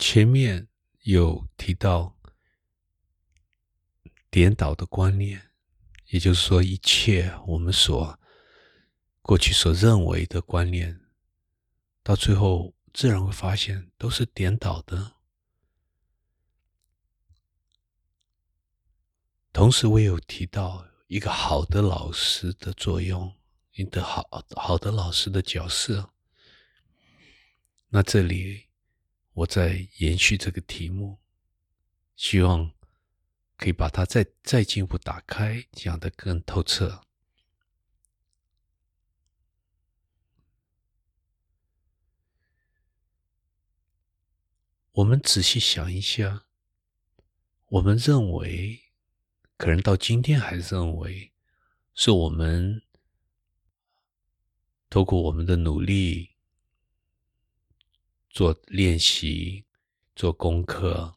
前面有提到颠倒的观念，也就是说，一切我们所过去所认为的观念，到最后自然会发现都是颠倒的。同时，我有提到一个好的老师的作用，一个好好的老师的角色。那这里，我在延续这个题目，希望可以把它再再进一步打开，讲得更透彻。我们仔细想一下，我们认为，可能到今天还认为，是我们透过我们的努力。做练习，做功课，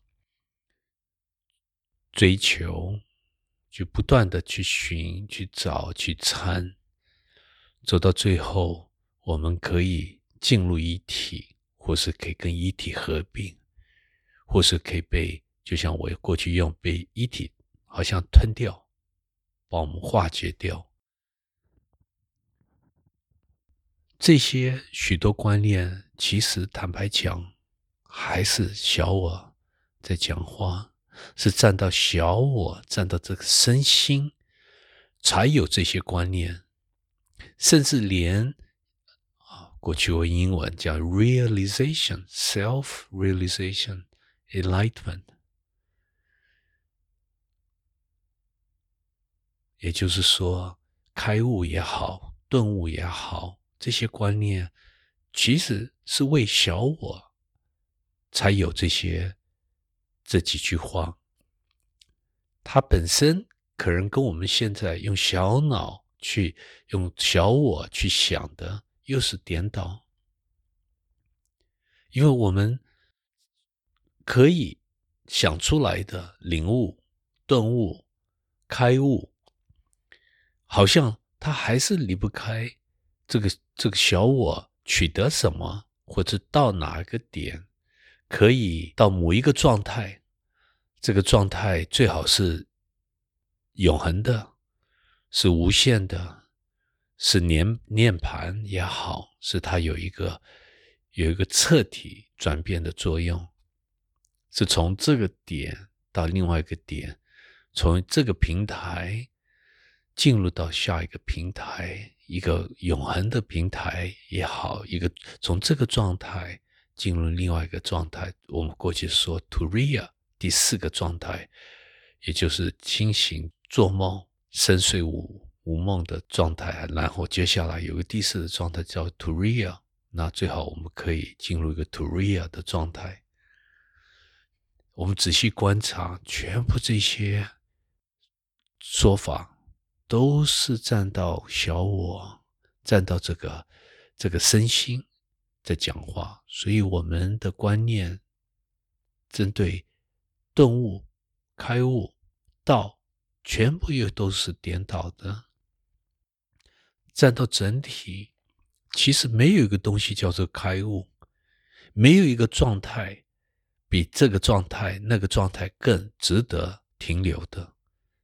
追求，就不断的去寻、去找、去参，走到最后，我们可以进入一体，或是可以跟一体合并，或是可以被，就像我过去用被一体好像吞掉，把我们化解掉。这些许多观念，其实坦白讲，还是小我在讲话，是站到小我，站到这个身心，才有这些观念，甚至连啊，过去我英文叫 realization、self realization、enlightenment，也就是说，开悟也好，顿悟也好。这些观念其实是为小我才有这些这几句话，它本身可能跟我们现在用小脑去用小我去想的又是颠倒，因为我们可以想出来的领悟、顿悟、开悟，好像它还是离不开。这个这个小我取得什么，或者到哪个点，可以到某一个状态，这个状态最好是永恒的，是无限的，是念念盘也好，是它有一个有一个彻底转变的作用，是从这个点到另外一个点，从这个平台进入到下一个平台。一个永恒的平台也好，一个从这个状态进入另外一个状态，我们过去说 “to ria” 第四个状态，也就是清醒、做梦、深睡无无梦的状态。然后接下来有个第四的状态叫 “to ria”，那最好我们可以进入一个 “to ria” 的状态。我们仔细观察，全部这些说法。都是站到小我，站到这个这个身心在讲话，所以我们的观念针对顿悟、开悟、道，全部又都是颠倒的。站到整体，其实没有一个东西叫做开悟，没有一个状态比这个状态、那个状态更值得停留的。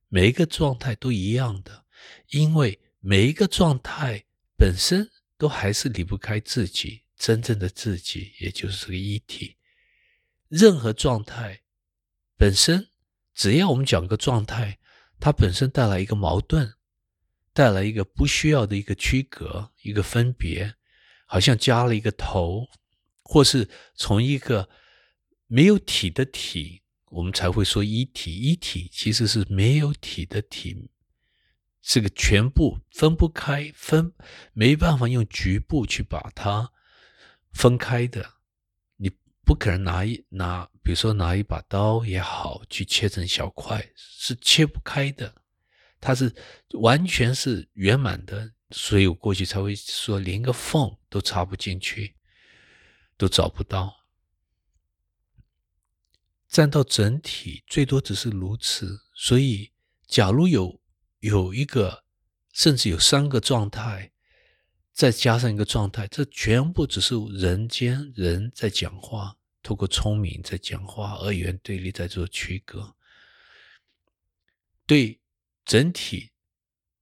每一个状态都一样的，因为每一个状态本身都还是离不开自己真正的自己，也就是个一体。任何状态本身，只要我们讲个状态，它本身带来一个矛盾，带来一个不需要的一个区隔、一个分别，好像加了一个头，或是从一个没有体的体。我们才会说一体，一体其实是没有体的体，是个全部分不开，分没办法用局部去把它分开的。你不可能拿一拿，比如说拿一把刀也好，去切成小块，是切不开的。它是完全是圆满的，所以我过去才会说，连个缝都插不进去，都找不到。占到整体，最多只是如此。所以，假如有有一个，甚至有三个状态，再加上一个状态，这全部只是人间人在讲话，透过聪明在讲话，二元对立在做区隔，对整体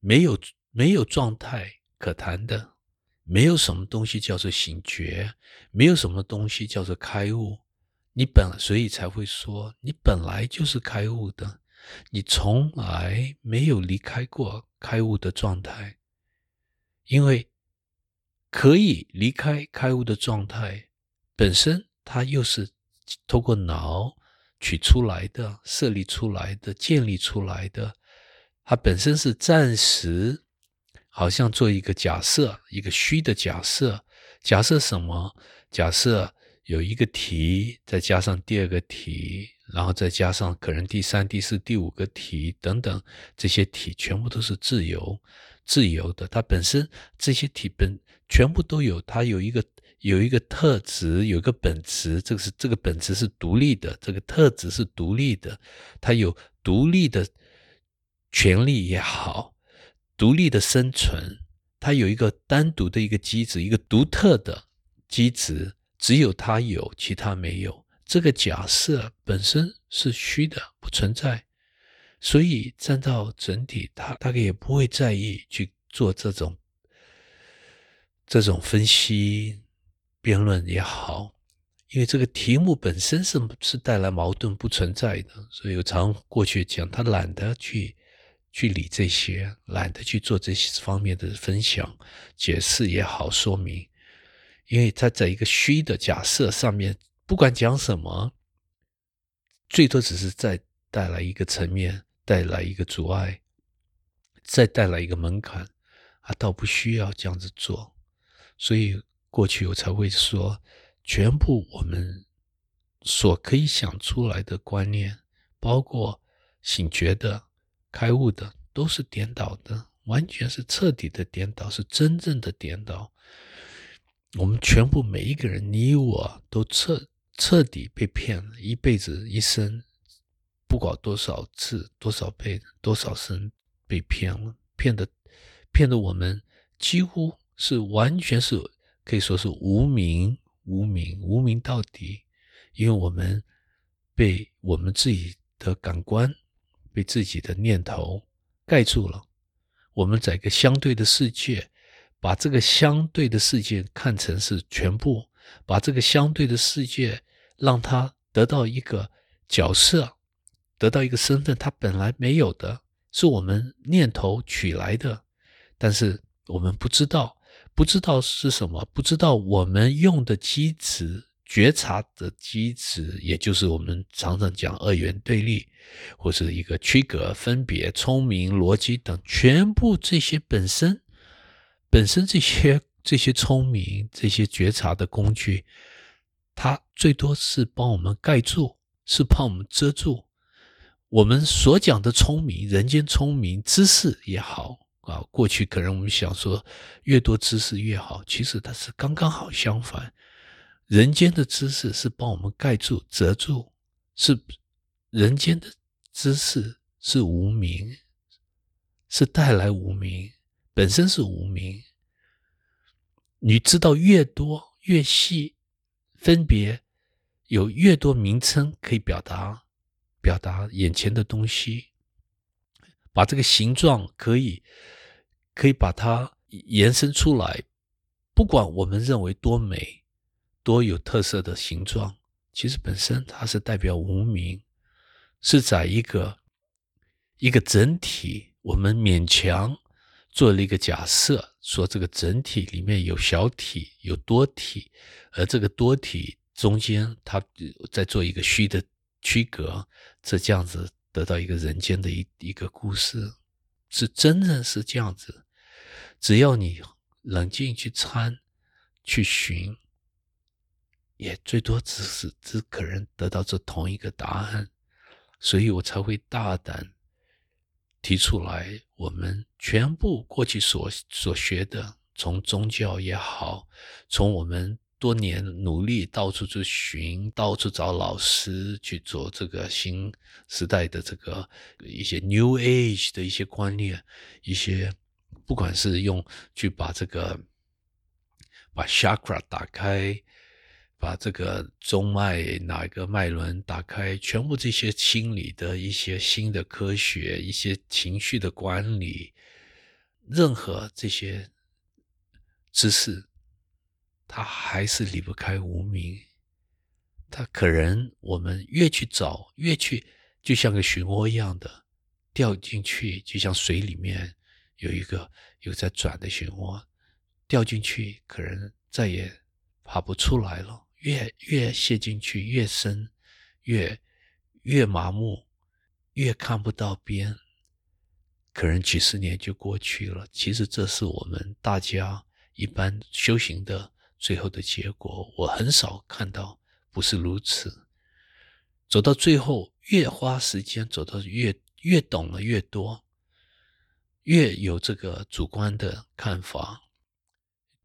没有没有状态可谈的，没有什么东西叫做醒觉，没有什么东西叫做开悟。你本所以才会说，你本来就是开悟的，你从来没有离开过开悟的状态，因为可以离开开悟的状态本身。它又是透过脑取出来的、设立出来的、建立出来的。它本身是暂时，好像做一个假设，一个虚的假设。假设什么？假设有一个题，再加上第二个题，然后再加上可能第三、第四、第五个题等等，这些题全部都是自由、自由的。它本身这些题本全部都有，它有一个。有一个特质，有一个本质，这个是这个本质是独立的，这个特质是独立的，它有独立的权利也好，独立的生存，它有一个单独的一个机制，一个独特的机制，只有他有，其他没有。这个假设本身是虚的，不存在，所以站到整体，他大概也不会在意去做这种这种分析。辩论也好，因为这个题目本身是是带来矛盾不存在的，所以我常过去讲，他懒得去去理这些，懒得去做这些方面的分享、解释也好、说明，因为他在一个虚的假设上面，不管讲什么，最多只是再带来一个层面，带来一个阻碍，再带来一个门槛，啊，倒不需要这样子做，所以。过去我才会说，全部我们所可以想出来的观念，包括醒觉的、开悟的，都是颠倒的，完全是彻底的颠倒，是真正的颠倒。我们全部每一个人，你我都彻彻底被骗了，一辈子一生，不管多少次、多少倍、多少生被骗了，骗的骗的我们几乎是完全是。可以说是无名，无名，无名到底，因为我们被我们自己的感官、被自己的念头盖住了。我们在一个相对的世界，把这个相对的世界看成是全部，把这个相对的世界让它得到一个角色，得到一个身份，它本来没有的，是我们念头取来的，但是我们不知道。不知道是什么，不知道我们用的机制、觉察的机制，也就是我们常常讲二元对立，或是一个区隔、分别、聪明、逻辑等，全部这些本身、本身这些这些聪明、这些觉察的工具，它最多是帮我们盖住，是帮我们遮住我们所讲的聪明、人间聪明、知识也好。啊，过去可能我们想说，越多知识越好，其实它是刚刚好相反。人间的知识是帮我们盖住、遮住，是人间的知识是无名，是带来无名，本身是无名。你知道越多越细，分别有越多名称可以表达，表达眼前的东西，把这个形状可以。可以把它延伸出来，不管我们认为多美、多有特色的形状，其实本身它是代表无名，是在一个一个整体。我们勉强做了一个假设，说这个整体里面有小体、有多体，而这个多体中间，它在做一个虚的区隔，这这样子得到一个人间的一一个故事，是真正是这样子。只要你冷静去参、去寻，也最多只是只可能得到这同一个答案，所以我才会大胆提出来。我们全部过去所所学的，从宗教也好，从我们多年努力到处去寻、到处找老师去做这个新时代的这个一些 New Age 的一些观念，一些。不管是用去把这个把 chakra 打开，把这个中脉哪个脉轮打开，全部这些心理的一些新的科学，一些情绪的管理，任何这些知识，它还是离不开无名。它可能我们越去找，越去，就像个漩涡一样的掉进去，就像水里面有一个有在转的漩涡，掉进去可能再也爬不出来了。越越陷进去越深，越越麻木，越看不到边，可能几十年就过去了。其实这是我们大家一般修行的最后的结果。我很少看到不是如此。走到最后，越花时间，走到越越懂了越多，越有这个主观的看法，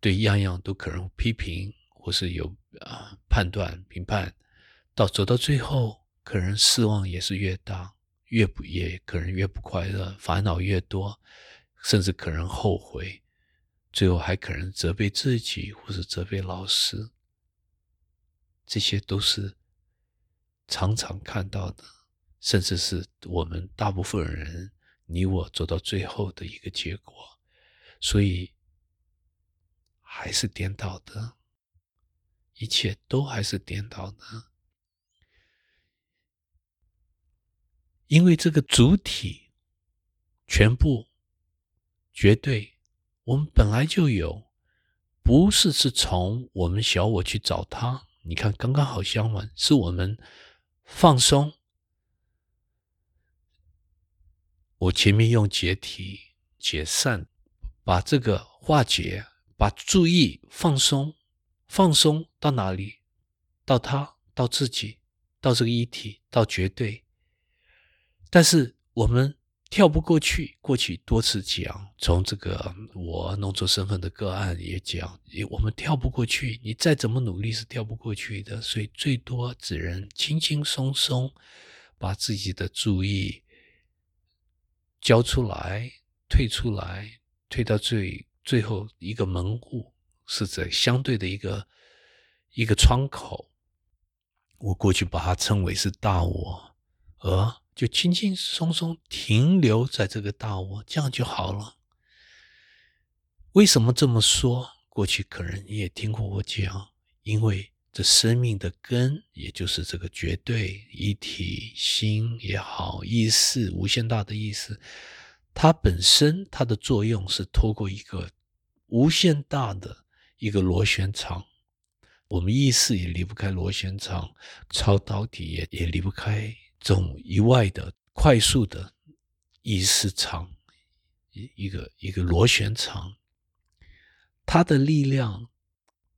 对样样都可能批评。或是有啊判断评判，到走到最后，可能失望也是越大，越不也可能越不快乐，烦恼越多，甚至可能后悔，最后还可能责备自己，或是责备老师，这些都是常常看到的，甚至是我们大部分人你我走到最后的一个结果，所以还是颠倒的。一切都还是颠倒的，因为这个主体全部绝对，我们本来就有，不是是从我们小我去找它。你看，刚刚好相反，是我们放松。我前面用解体、解散，把这个化解，把注意放松。放松到哪里？到他，到自己，到这个一体，到绝对。但是我们跳不过去。过去多次讲，从这个我弄错身份的个案也讲，我们跳不过去。你再怎么努力是跳不过去的。所以最多只能轻轻松松把自己的注意交出来，退出来，退到最最后一个门户。是在相对的一个一个窗口，我过去把它称为是大我，而就轻轻松松停留在这个大我，这样就好了。为什么这么说？过去可能你也听过我讲，因为这生命的根，也就是这个绝对一体心也好，意识无限大的意思，它本身它的作用是透过一个无限大的。一个螺旋场，我们意识也离不开螺旋场，超导体也也离不开这种以外的快速的意识场，一一个一个螺旋场，它的力量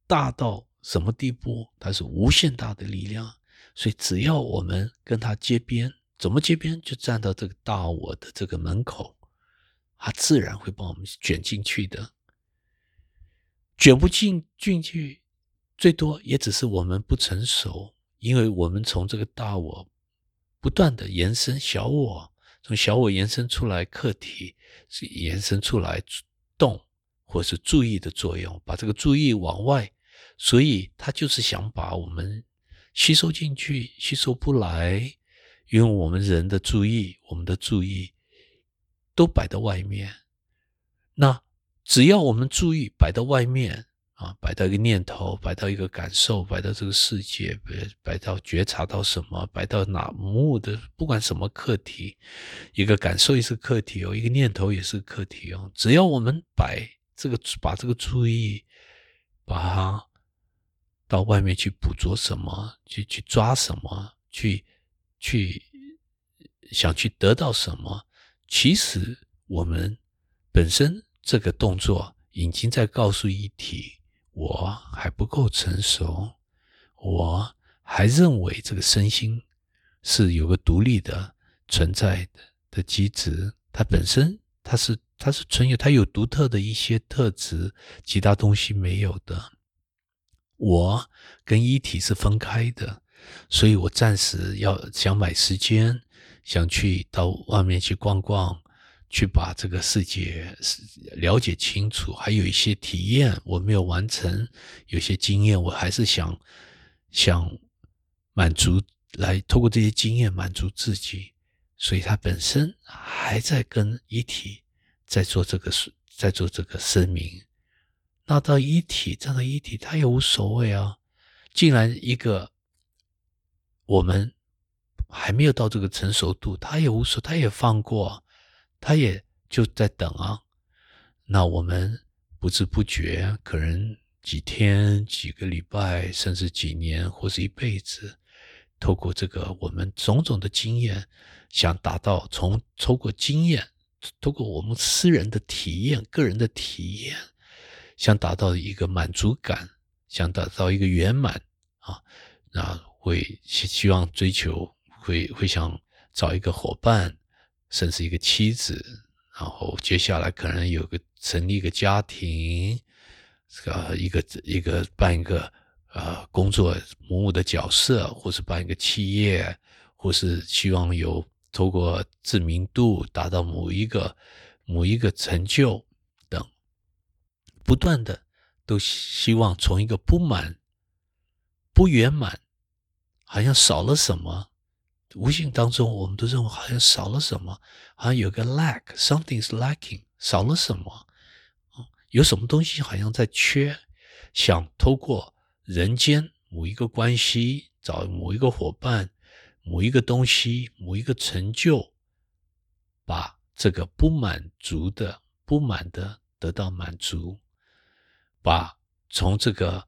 大到什么地步？它是无限大的力量，所以只要我们跟它接边，怎么接边？就站到这个大我的这个门口，它自然会把我们卷进去的。卷不进进去，最多也只是我们不成熟，因为我们从这个大我不断的延伸小我，从小我延伸出来客体，是延伸出来动，或是注意的作用，把这个注意往外，所以他就是想把我们吸收进去，吸收不来，因为我们人的注意，我们的注意都摆在外面，那。只要我们注意摆到外面啊，摆到一个念头，摆到一个感受，摆到这个世界，摆摆到觉察到什么，摆到哪目的，不管什么课题，一个感受也是课题哦，一个念头也是课题哦。只要我们摆这个，把这个注意，把它到外面去捕捉什么，去去抓什么，去去想去得到什么，其实我们本身。这个动作已经在告诉一体，我还不够成熟，我还认为这个身心是有个独立的存在的的机制，它本身它是它是存有，它有独特的一些特质，其他东西没有的。我跟一体是分开的，所以我暂时要想买时间，想去到外面去逛逛。去把这个世界了解清楚，还有一些体验我没有完成，有些经验我还是想想满足，来透过这些经验满足自己，所以他本身还在跟一体在做这个，在做这个声明。那到一体站到一体，他也无所谓啊。既然一个我们还没有到这个成熟度，他也无所，他也放过，他也就在等啊。那我们不知不觉，可能几天、几个礼拜，甚至几年，或是一辈子，透过这个我们种种的经验，想达到从透过经验，透过我们私人的体验、个人的体验，想达到一个满足感，想达到一个圆满啊，那会希望追求，会会想找一个伙伴，甚至一个妻子。然后接下来可能有个成立一个家庭，这个一个一个办一个呃工作母母的角色，或是办一个企业，或是希望有透过知名度达到某一个某一个成就等，不断的都希望从一个不满、不圆满，好像少了什么。无形当中，我们都认为好像少了什么，好像有个 lack，something is lacking，少了什么？有什么东西好像在缺？想透过人间某一个关系，找某一个伙伴，某一个东西，某一个成就，把这个不满足的、不满的得到满足，把从这个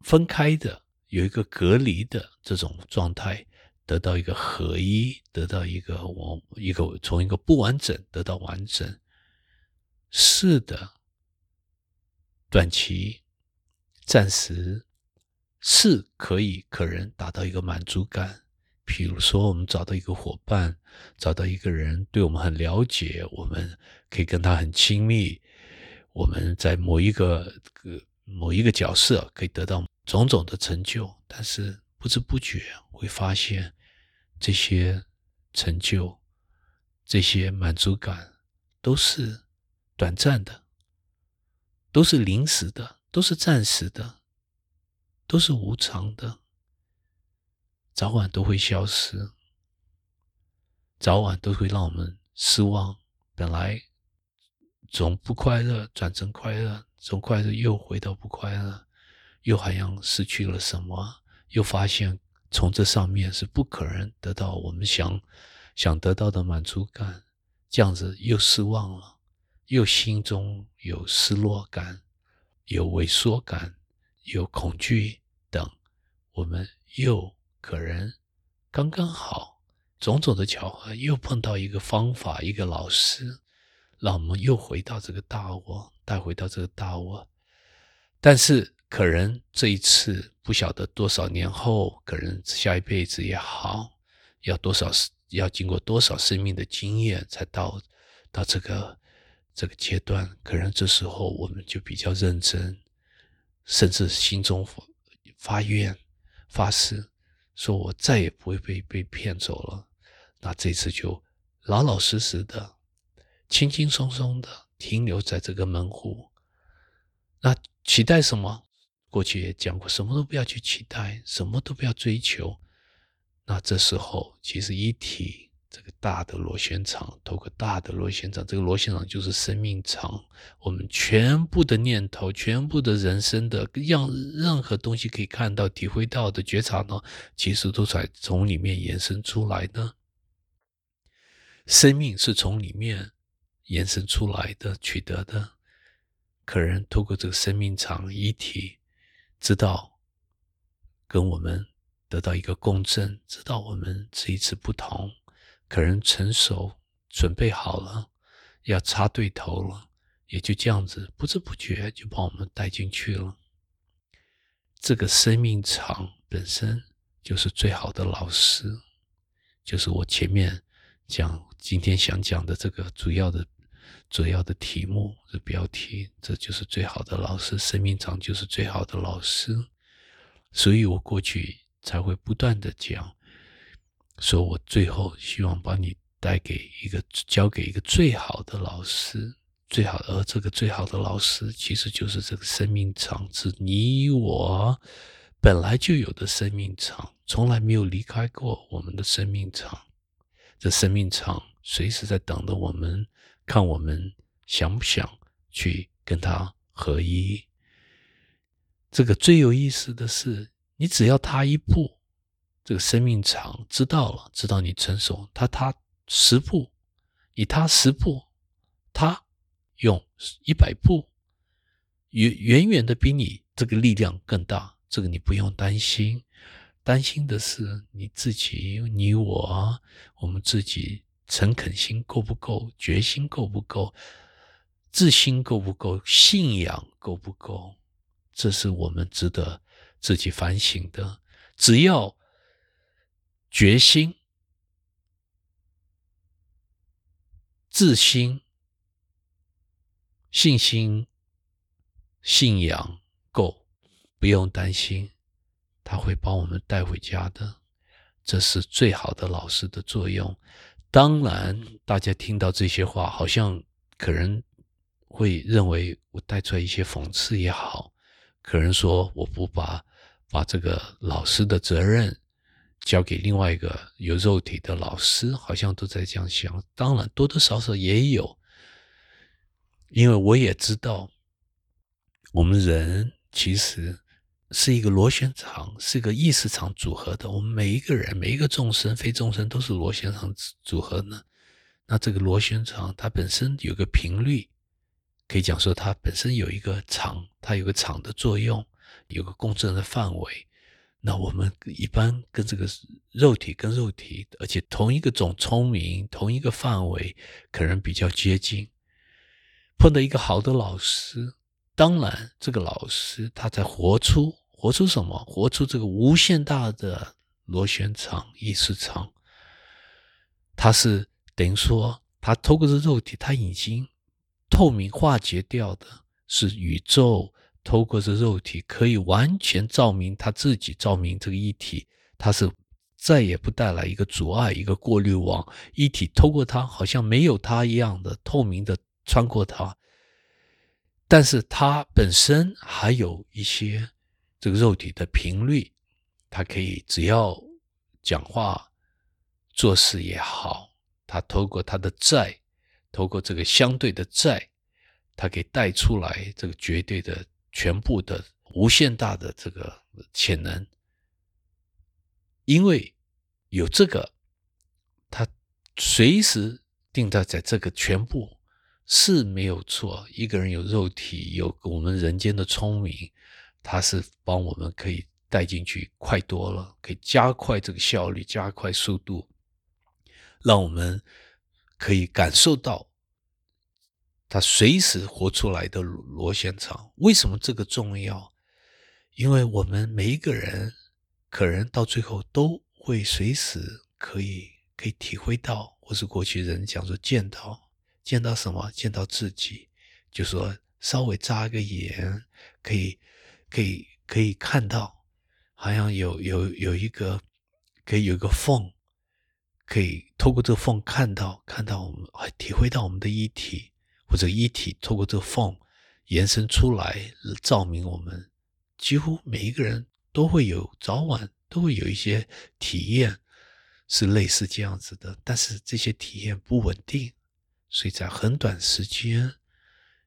分开的、有一个隔离的这种状态。得到一个合一，得到一个我一个从一个不完整得到完整，是的，短期、暂时是可以可人达到一个满足感。比如说，我们找到一个伙伴，找到一个人对我们很了解，我们可以跟他很亲密，我们在某一个某一个角色可以得到种种的成就，但是。不知不觉会发现，这些成就、这些满足感都是短暂的，都是临时的，都是暂时的，都是无常的，早晚都会消失，早晚都会让我们失望。本来从不快乐转成快乐，从快乐又回到不快乐，又好像失去了什么。又发现从这上面是不可能得到我们想想得到的满足感，这样子又失望了，又心中有失落感，有萎缩感，有恐惧等，我们又可能刚刚好种种的巧合，又碰到一个方法，一个老师，让我们又回到这个大我，带回到这个大我，但是。可能这一次不晓得多少年后，可能下一辈子也好，要多少要经过多少生命的经验，才到到这个这个阶段。可能这时候我们就比较认真，甚至心中发发愿发誓，说我再也不会被被骗走了。那这次就老老实实的、轻轻松松的停留在这个门户。那期待什么？过去也讲过，什么都不要去期待，什么都不要追求。那这时候，其实一体这个大的螺旋场，透过大的螺旋场，这个螺旋场就是生命场。我们全部的念头，全部的人生的让任何东西可以看到、体会到的觉察呢，其实都在从里面延伸出来的。生命是从里面延伸出来的，取得的。可能透过这个生命场一体。知道跟我们得到一个共振，知道我们这一次不同，可能成熟准备好了，要插对头了，也就这样子不知不觉就把我们带进去了。这个生命场本身就是最好的老师，就是我前面讲今天想讲的这个主要的。主要的题目的标题，这就是最好的老师，生命场就是最好的老师，所以我过去才会不断的讲，说我最后希望把你带给一个，交给一个最好的老师，最好而这个最好的老师其实就是这个生命场，是你我本来就有的生命场，从来没有离开过我们的生命场。这生命场随时在等着我们，看我们想不想去跟他合一。这个最有意思的是，你只要踏一步，这个生命场知道了，知道你成熟，他踏十步，你踏十步，他用一百步，远远远的比你这个力量更大。这个你不用担心，担心的是你自己，你我，我们自己诚恳心够不够，决心够不够，自信够不够，信仰够不够，这是我们值得自己反省的。只要决心、自信、信心、信仰够。不用担心，他会把我们带回家的。这是最好的老师的作用。当然，大家听到这些话，好像可能会认为我带出来一些讽刺也好，可能说我不把把这个老师的责任交给另外一个有肉体的老师，好像都在这样想。当然，多多少少也有，因为我也知道，我们人其实。是一个螺旋场，是一个意识场组合的。我们每一个人、每一个众生、非众生都是螺旋场组合呢。那这个螺旋场它本身有个频率，可以讲说它本身有一个场，它有个场的作用，有个共振的范围。那我们一般跟这个肉体跟肉体，而且同一个种聪明，同一个范围，可能比较接近。碰到一个好的老师，当然这个老师他在活出。活出什么？活出这个无限大的螺旋场、意识场。它是等于说，它透过这肉体，它已经透明化解掉的，是宇宙透过这肉体可以完全照明它自己，照明这个一体。它是再也不带来一个阻碍、一个过滤网，一体透过它，好像没有它一样的透明的穿过它。但是它本身还有一些。这个肉体的频率，他可以只要讲话、做事也好，他透过他的债，透过这个相对的债，他可以带出来这个绝对的、全部的、无限大的这个潜能。因为有这个，他随时定在在这个全部是没有错。一个人有肉体，有我们人间的聪明。它是帮我们可以带进去快多了，可以加快这个效率，加快速度，让我们可以感受到它随时活出来的螺旋场。为什么这个重要？因为我们每一个人可能到最后都会随时可以可以体会到，或是过去人讲说见到见到什么，见到自己，就说稍微眨个眼可以。可以可以看到，好像有有有一个，可以有一个缝，可以透过这个缝看到看到我们，体会到我们的一体，或者一体透过这个缝延伸出来，照明我们。几乎每一个人都会有，早晚都会有一些体验，是类似这样子的。但是这些体验不稳定，所以在很短时间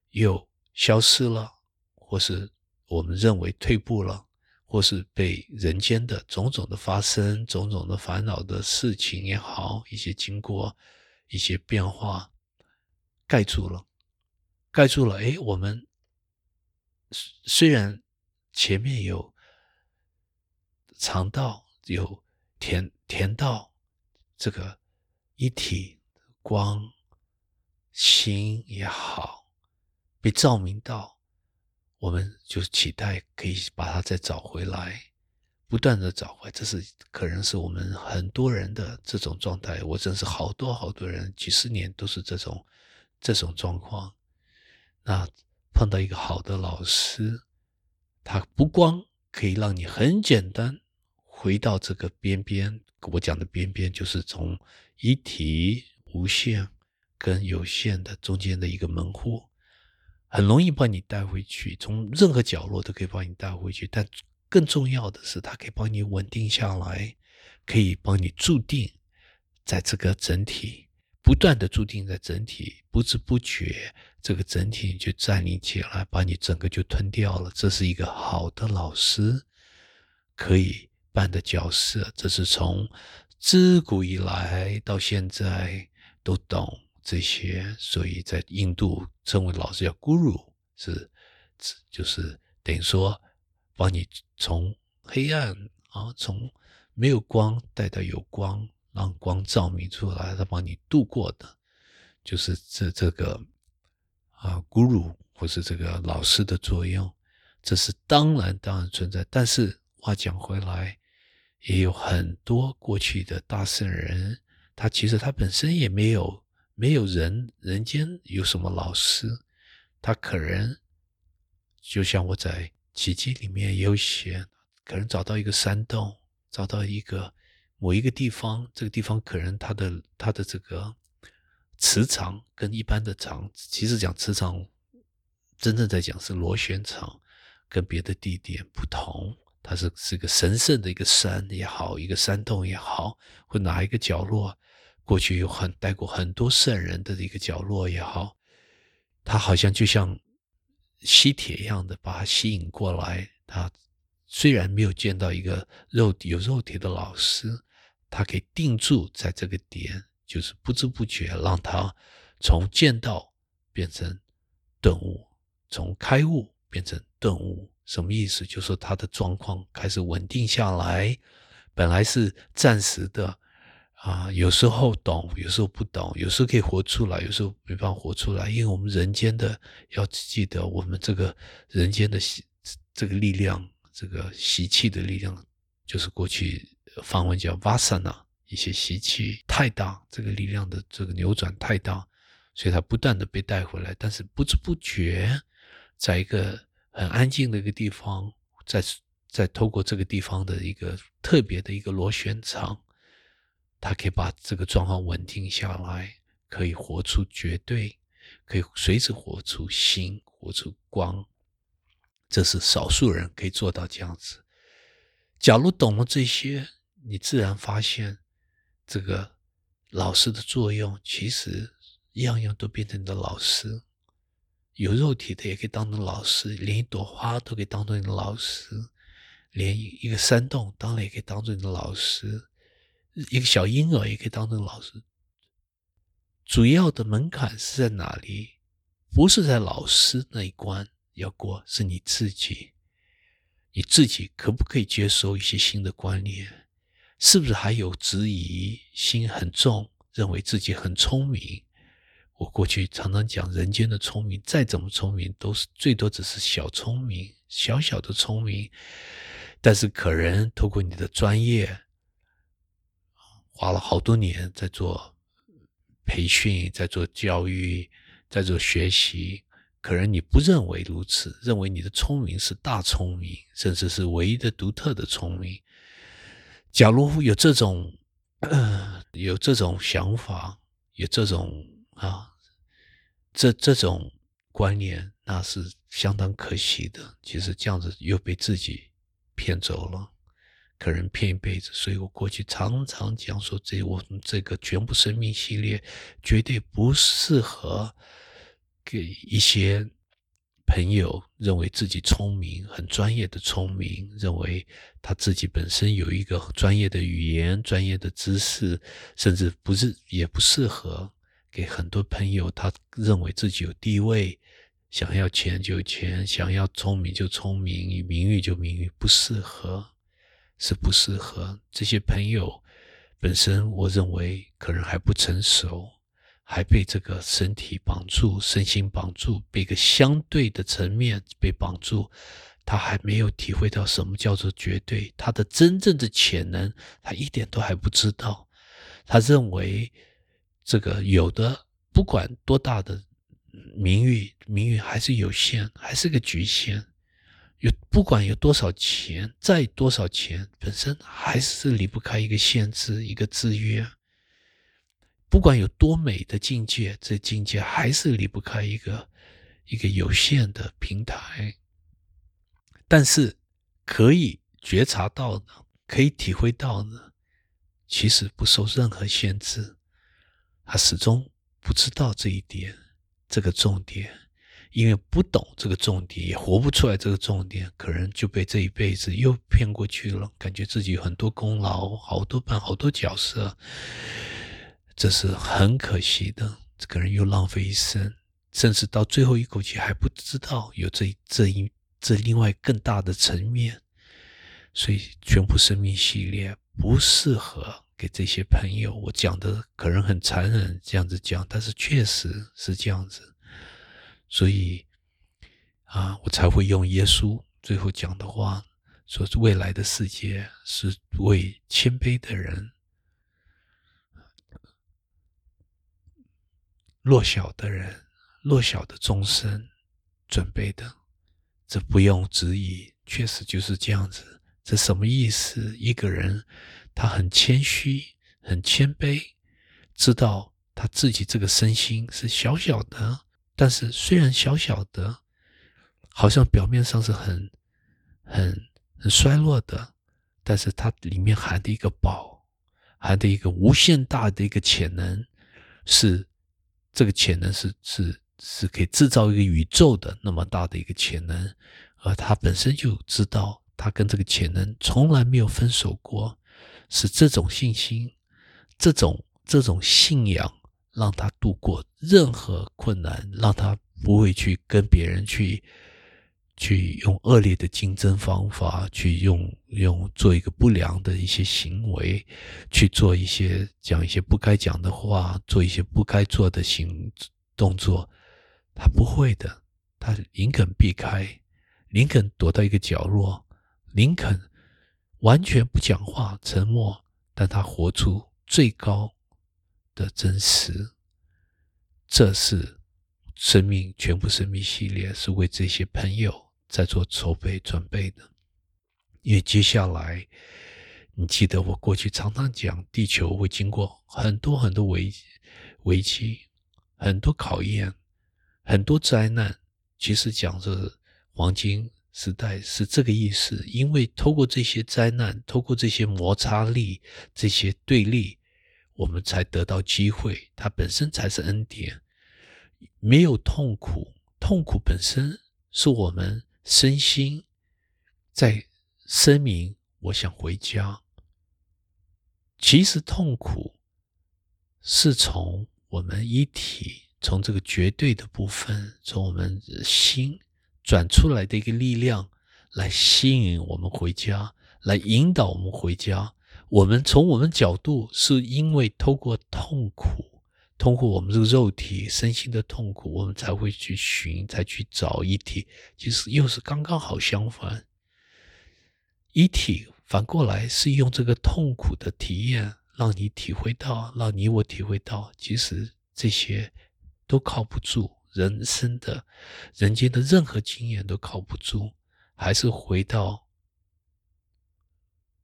又消失了，或是。我们认为退步了，或是被人间的种种的发生、种种的烦恼的事情也好，一些经过、一些变化盖住了，盖住了。哎，我们虽然前面有肠道、有甜甜道，这个一体光心也好，被照明到。我们就期待可以把它再找回来，不断的找回来，这是可能是我们很多人的这种状态。我真是好多好多人，几十年都是这种这种状况。那碰到一个好的老师，他不光可以让你很简单回到这个边边，我讲的边边就是从一体无限跟有限的中间的一个门户。很容易把你带回去，从任何角落都可以把你带回去。但更重要的是，它可以帮你稳定下来，可以帮你注定在这个整体不断的注定在整体，不知不觉这个整体就占领起来，把你整个就吞掉了。这是一个好的老师可以扮的角色，这是从自古以来到现在都懂这些，所以在印度称为老师叫 guru，是就是等于说。帮你从黑暗啊，从没有光带到有光，让光照明出来，他帮你度过的，就是这这个啊，guru 或是这个老师的作用，这是当然当然存在。但是话讲回来，也有很多过去的大圣人，他其实他本身也没有没有人人间有什么老师，他可能就像我在。奇迹里面有写，可能找到一个山洞，找到一个某一个地方，这个地方可能它的它的这个磁场跟一般的场，其实讲磁场，真正在讲是螺旋场，跟别的地点不同，它是是个神圣的一个山也好，一个山洞也好，或哪一个角落，过去有很待过很多圣人的一个角落也好，他好像就像。吸铁一样的把他吸引过来。他虽然没有见到一个肉有肉体的老师，他可以定住在这个点，就是不知不觉让他从见到变成顿悟，从开悟变成顿悟。什么意思？就是说他的状况开始稳定下来，本来是暂时的。啊，有时候懂，有时候不懂，有时候可以活出来，有时候没办法活出来。因为我们人间的要记得，我们这个人间的习这个力量，这个习气的力量，就是过去梵文叫 vasana，一些习气太大，这个力量的这个扭转太大，所以它不断的被带回来。但是不知不觉，在一个很安静的一个地方，在在透过这个地方的一个特别的一个螺旋场。他可以把这个状况稳定下来，可以活出绝对，可以随时活出心，活出光。这是少数人可以做到这样子。假如懂了这些，你自然发现这个老师的作用，其实样样都变成你的老师。有肉体的也可以当成老师，连一朵花都可以当做你的老师，连一个山洞当然也可以当做你的老师。一个小婴儿也可以当成老师。主要的门槛是在哪里？不是在老师那一关要过，是你自己。你自己可不可以接受一些新的观念？是不是还有质疑心很重，认为自己很聪明？我过去常常讲，人间的聪明再怎么聪明，都是最多只是小聪明，小小的聪明。但是可能透过你的专业。花了好多年在做培训，在做教育，在做学习。可能你不认为如此，认为你的聪明是大聪明，甚至是唯一的、独特的聪明。假如有这种有这种想法，有这种啊，这这种观念，那是相当可惜的。其实这样子又被自己骗走了。可能骗一辈子，所以我过去常常讲说，这我们这个全部生命系列绝对不适合给一些朋友认为自己聪明、很专业的聪明，认为他自己本身有一个专业的语言、专业的知识，甚至不是也不适合给很多朋友，他认为自己有地位，想要钱就钱，想要聪明就聪明，名誉就名誉，不适合。是不适合这些朋友本身，我认为可能还不成熟，还被这个身体绑住、身心绑住，被一个相对的层面被绑住，他还没有体会到什么叫做绝对，他的真正的潜能，他一点都还不知道。他认为这个有的不管多大的名誉，名誉还是有限，还是个局限。有不管有多少钱，再多少钱，本身还是离不开一个限制，一个制约。不管有多美的境界，这境界还是离不开一个一个有限的平台。但是可以觉察到的，可以体会到的，其实不受任何限制。他始终不知道这一点，这个重点，因为不懂这个重点，也活不出来这个重点，可能就被这一辈子又骗过去了，感觉自己很多功劳，好多扮好多角色，这是很可惜的。这个人又浪费一生，甚至到最后一口气还不知道有这这一这另外更大的层面，所以全部生命系列不适合。给这些朋友，我讲的可能很残忍，这样子讲，但是确实是这样子，所以啊，我才会用耶稣最后讲的话，说未来的世界是为谦卑的人、弱小的人、弱小的众生准备的，这不用质疑，确实就是这样子。这什么意思？一个人。他很谦虚，很谦卑，知道他自己这个身心是小小的，但是虽然小小的，好像表面上是很、很、很衰落的，但是它里面含的一个宝，含的一个无限大的一个潜能，是这个潜能是是是可以制造一个宇宙的那么大的一个潜能，而他本身就知道，他跟这个潜能从来没有分手过。是这种信心，这种这种信仰，让他度过任何困难，让他不会去跟别人去去用恶劣的竞争方法，去用用做一个不良的一些行为，去做一些讲一些不该讲的话，做一些不该做的行动作，他不会的，他林肯避开，林肯躲到一个角落，林肯。完全不讲话，沉默，但他活出最高的真实。这是生命全部生命系列，是为这些朋友在做筹备准备的。因为接下来，你记得我过去常常讲，地球会经过很多很多危危机，很多考验，很多灾难。其实讲是黄金。时代是这个意思，因为透过这些灾难，透过这些摩擦力、这些对立，我们才得到机会。它本身才是恩典，没有痛苦，痛苦本身是我们身心在声明我想回家。其实痛苦是从我们一体，从这个绝对的部分，从我们心。转出来的一个力量，来吸引我们回家，来引导我们回家。我们从我们角度，是因为透过痛苦，通过我们这个肉体身心的痛苦，我们才会去寻，才去找一体。其实又是刚刚好相反。一体反过来是用这个痛苦的体验，让你体会到，让你我体会到，其实这些都靠不住。人生的、人间的任何经验都靠不住，还是回到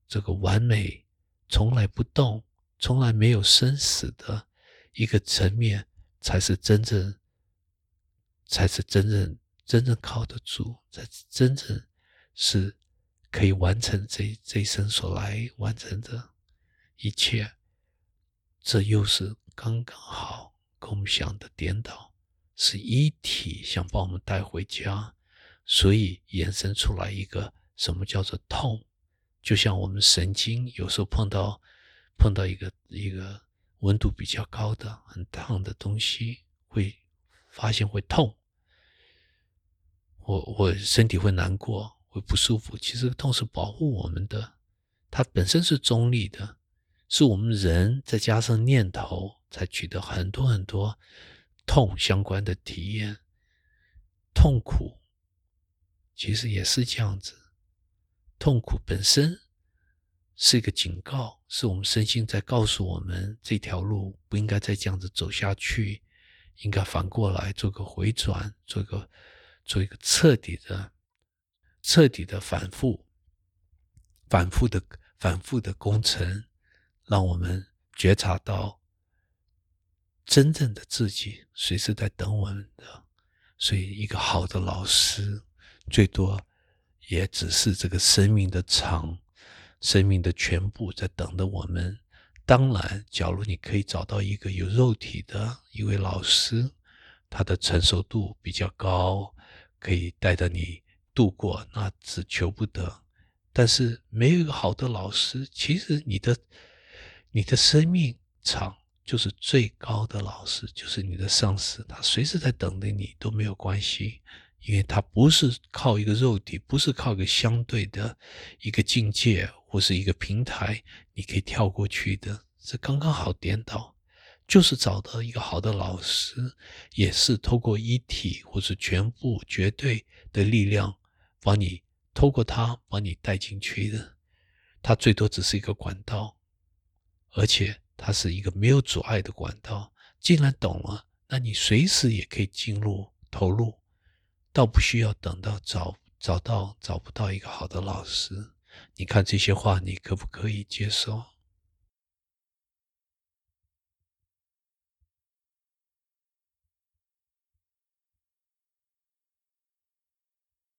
这个完美、从来不动、从来没有生死的一个层面，才是真正、才是真正、真正靠得住，才真正是可以完成这这一生所来完成的一切。这又是刚刚好共享的颠倒。是一体想把我们带回家，所以衍生出来一个什么叫做痛？就像我们神经有时候碰到碰到一个一个温度比较高的很烫的东西，会发现会痛，我我身体会难过，会不舒服。其实痛是保护我们的，它本身是中立的，是我们人再加上念头才取得很多很多。痛相关的体验，痛苦其实也是这样子。痛苦本身是一个警告，是我们身心在告诉我们这条路不应该再这样子走下去，应该反过来做个回转，做个做一个彻底的、彻底的反复、反复的、反复的工程，让我们觉察到。真正的自己随时在等我们的，所以一个好的老师，最多也只是这个生命的长，生命的全部在等着我们。当然，假如你可以找到一个有肉体的一位老师，他的成熟度比较高，可以带着你度过，那只求不得。但是没有一个好的老师，其实你的你的生命长就是最高的老师，就是你的上司，他随时在等着你都没有关系，因为他不是靠一个肉体，不是靠一个相对的一个境界或是一个平台，你可以跳过去的。这刚刚好颠倒，就是找到一个好的老师，也是透过一体或是全部绝对的力量，把你透过他把你带进去的。他最多只是一个管道，而且它是一个没有阻碍的管道。既然懂了，那你随时也可以进入投入，倒不需要等到找找到找不到一个好的老师。你看这些话，你可不可以接受？